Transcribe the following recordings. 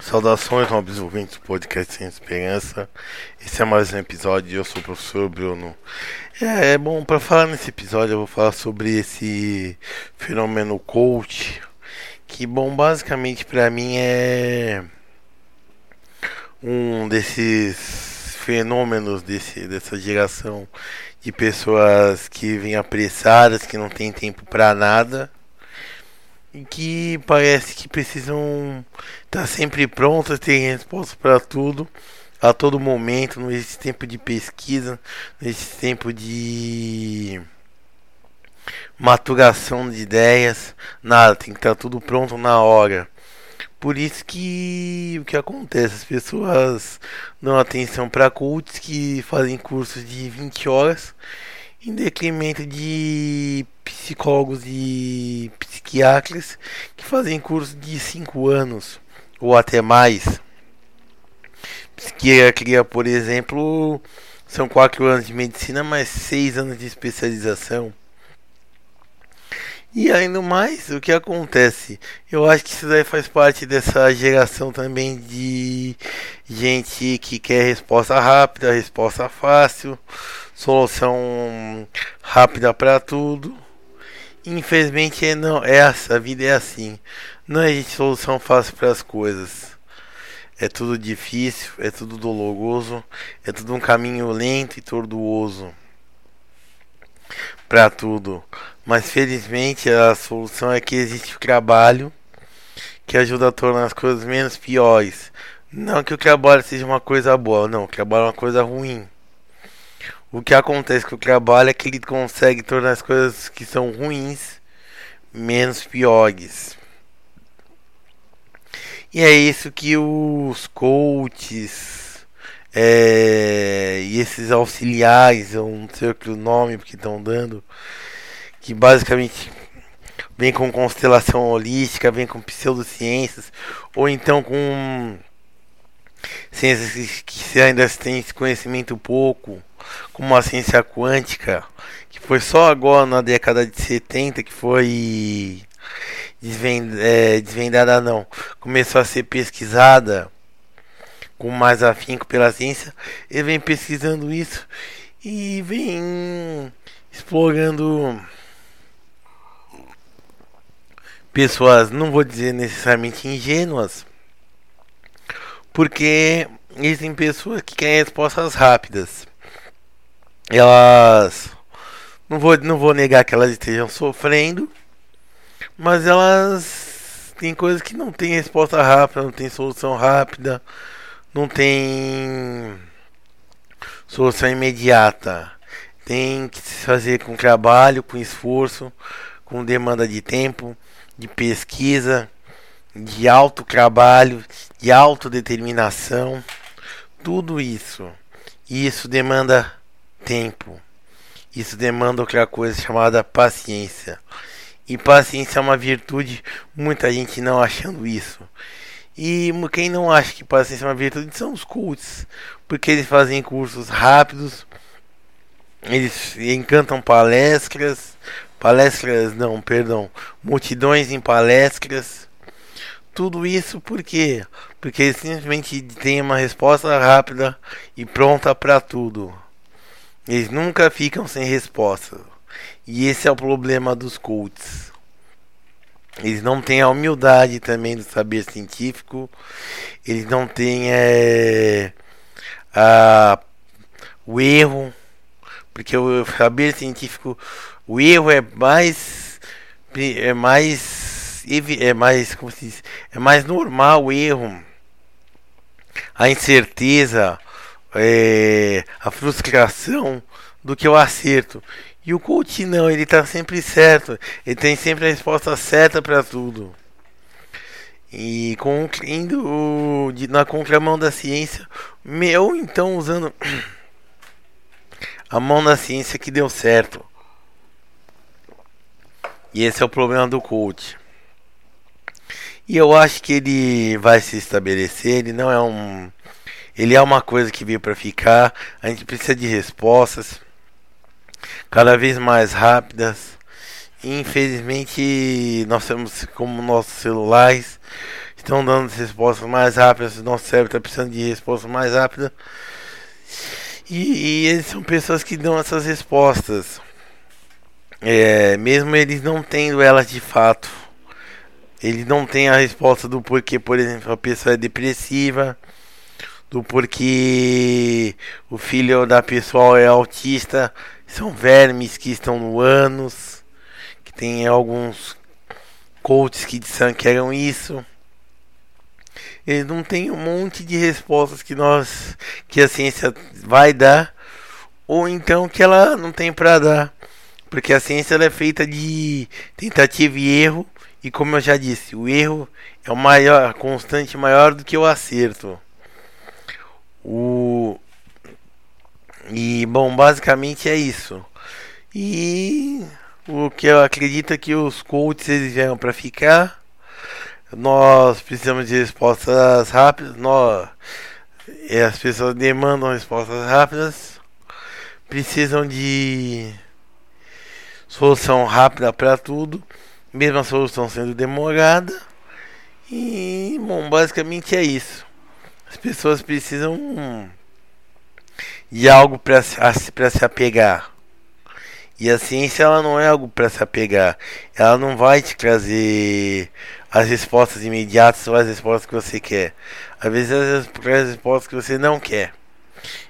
Saudações, nobres ouvintes do podcast Sem Esperança. Esse é mais um episódio. Eu sou o professor Bruno. É, é bom, para falar nesse episódio, eu vou falar sobre esse fenômeno coach. Que, bom, basicamente para mim é um desses fenômenos desse, dessa geração de pessoas que vêm apressadas, que não tem tempo para nada e que parece que precisam estar sempre prontas, ter resposta para tudo a todo momento, existe tempo de pesquisa, existe tempo de maturação de ideias, nada, tem que estar tudo pronto na hora. Por isso que o que acontece, as pessoas dão atenção para coaches que fazem cursos de 20 horas em detrimento de psicólogos e psiquiatras que fazem curso de 5 anos ou até mais. Psiquiatria, por exemplo, são 4 anos de medicina, mais 6 anos de especialização. E ainda mais, o que acontece? Eu acho que isso daí faz parte dessa geração também de gente que quer resposta rápida, resposta fácil, solução rápida para tudo. Infelizmente é não, é essa, a vida é assim. Não existe solução fácil para as coisas. É tudo difícil, é tudo doloroso, é tudo um caminho lento e tortuoso para tudo. Mas felizmente a solução é que existe o trabalho que ajuda a tornar as coisas menos piores. Não que o trabalho seja uma coisa boa, não, o trabalho é uma coisa ruim. O que acontece com o trabalho é que ele consegue tornar as coisas que são ruins menos piores. E é isso que os coaches é, e esses auxiliares, eu não sei o nome que estão dando, que basicamente vem com constelação holística, vem com pseudociências, ou então com ciências que ainda esse conhecimento pouco como a ciência quântica, que foi só agora na década de 70 que foi desvendada, é, desvendada não, começou a ser pesquisada com mais afinco pela ciência, ele vem pesquisando isso e vem explorando pessoas, não vou dizer necessariamente ingênuas, porque existem pessoas que querem respostas rápidas elas não vou não vou negar que elas estejam sofrendo, mas elas têm coisas que não tem resposta rápida, não tem solução rápida, não tem solução imediata. Tem que se fazer com trabalho, com esforço, com demanda de tempo, de pesquisa, de alto trabalho, de autodeterminação, tudo isso. Isso demanda tempo. Isso demanda outra coisa chamada paciência. E paciência é uma virtude, muita gente não achando isso. E quem não acha que paciência é uma virtude são os cultos, porque eles fazem cursos rápidos, eles encantam palestras, palestras não, perdão, multidões em palestras. Tudo isso por quê? Porque eles simplesmente têm uma resposta rápida e pronta para tudo. Eles nunca ficam sem resposta. E esse é o problema dos coaches. Eles não têm a humildade também do saber científico. Eles não têm é, a, o erro. Porque o saber científico, o erro é mais. É mais. É mais. Como se diz? É mais normal o erro. A incerteza é, a frustração do que o acerto. E o coach não, ele está sempre certo, ele tem sempre a resposta certa para tudo. E com, indo na contramão da ciência, ou então usando a mão da ciência que deu certo. E esse é o problema do coach. E eu acho que ele vai se estabelecer, ele não é um ele é uma coisa que veio para ficar. A gente precisa de respostas cada vez mais rápidas. Infelizmente, nós temos como nossos celulares estão dando respostas mais rápidas, nosso cérebro está precisando de respostas mais rápidas. E, e eles são pessoas que dão essas respostas. É, mesmo eles não tendo elas de fato. Ele não tem a resposta do porquê, por exemplo, a pessoa é depressiva, do porquê o filho da pessoa é autista, são vermes que estão no ânus, que tem alguns coaches que disseram que eram isso. Eles não têm um monte de respostas que nós, que a ciência vai dar, ou então que ela não tem para dar, porque a ciência é feita de tentativa e erro e como eu já disse, o erro é o maior, constante maior do que o acerto. O e bom, basicamente é isso. E o que eu acredito é que os coaches eles vieram para ficar. Nós precisamos de respostas rápidas. Nós, as pessoas demandam respostas rápidas. Precisam de solução rápida para tudo mesma solução sendo demorada. E, bom, basicamente é isso. As pessoas precisam de algo para se apegar. E a ciência ela não é algo para se apegar. Ela não vai te trazer as respostas imediatas ou as respostas que você quer. Às vezes as respostas que você não quer.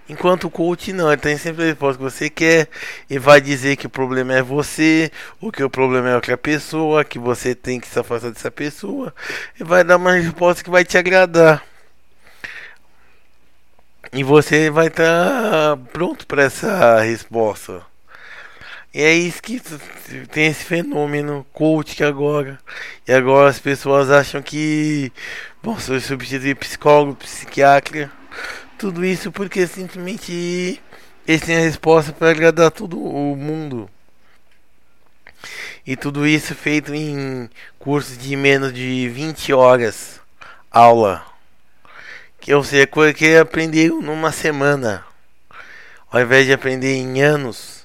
Enquanto o coach não, ele tem sempre a resposta que você quer e vai dizer que o problema é você, ou que o problema é outra pessoa, que você tem que se afastar dessa pessoa, e vai dar uma resposta que vai te agradar. E você vai estar tá pronto para essa resposta. E é isso que tem esse fenômeno coach agora. E agora as pessoas acham que vão substituir psicólogo, psiquiatra tudo isso porque simplesmente eles têm a resposta para agradar todo o mundo. E tudo isso feito em cursos de menos de 20 horas aula. Que ou seja, coisa que aprendeu numa semana. Ao invés de aprender em anos.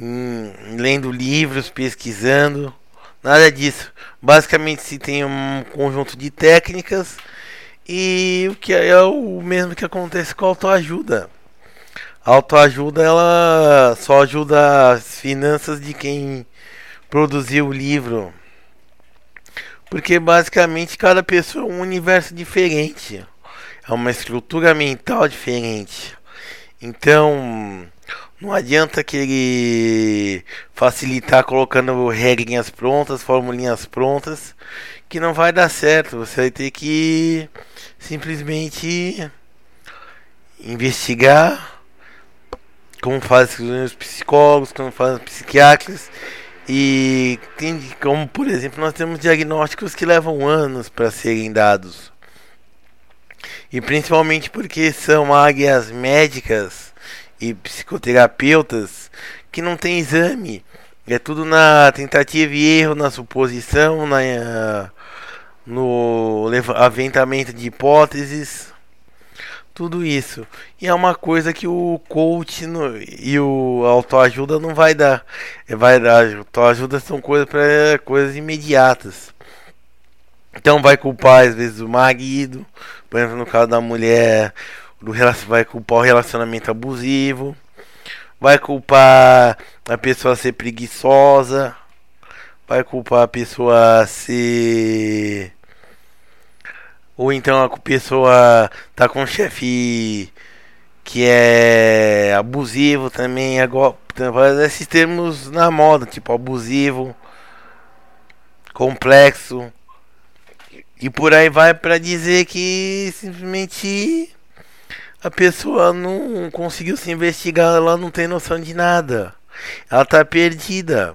Em, lendo livros, pesquisando. Nada disso. Basicamente se tem um conjunto de técnicas e o que é o mesmo que acontece com a autoajuda. A autoajuda ela só ajuda as finanças de quem produziu o livro. Porque basicamente cada pessoa é um universo diferente. É uma estrutura mental diferente. Então, não adianta querer facilitar colocando regrinhas prontas, formulinhas prontas, que não vai dar certo. Você vai ter que simplesmente investigar como fazem os psicólogos, como fazem os psiquiatras e tem, como por exemplo nós temos diagnósticos que levam anos para serem dados e principalmente porque são áreas médicas e psicoterapeutas que não tem exame é tudo na tentativa e erro na suposição na no aventamento de hipóteses, tudo isso. E é uma coisa que o coach no, e o autoajuda não vai dar. É, vai dar, autoajuda são coisas para coisas imediatas. Então vai culpar às vezes o marido, por exemplo, no caso da mulher, do vai culpar o relacionamento abusivo, vai culpar a pessoa ser preguiçosa, vai culpar a pessoa ser ou então a pessoa tá com um chefe que é abusivo também, agora esses termos na moda, tipo abusivo, complexo e por aí vai para dizer que simplesmente a pessoa não conseguiu se investigar, ela não tem noção de nada. Ela tá perdida.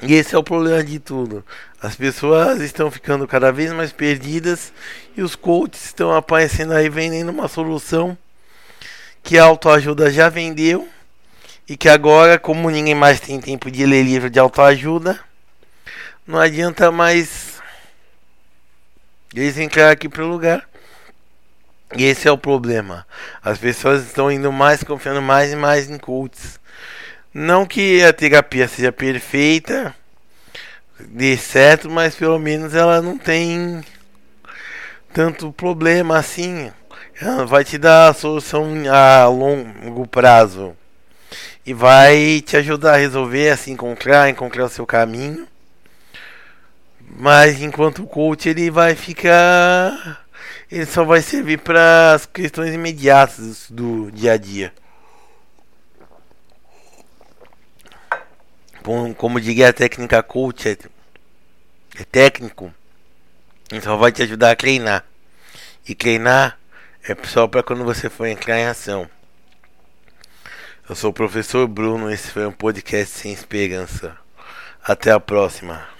E esse é o problema de tudo. As pessoas estão ficando cada vez mais perdidas e os coaches estão aparecendo aí vendendo uma solução que a autoajuda já vendeu e que agora, como ninguém mais tem tempo de ler livro de autoajuda, não adianta mais eles entrar aqui para o lugar. E esse é o problema. As pessoas estão indo mais, confiando mais e mais em coaches. Não que a terapia seja perfeita, dê certo, mas pelo menos ela não tem tanto problema assim. Ela vai te dar a solução a longo prazo e vai te ajudar a resolver, a se encontrar, encontrar o seu caminho. Mas enquanto o coach ele vai ficar. Ele só vai servir para as questões imediatas do dia a dia. Como diria a técnica coach, é, é técnico, ele só vai te ajudar a treinar. E treinar é só para quando você for entrar em ação. Eu sou o professor Bruno, esse foi um podcast sem esperança. Até a próxima.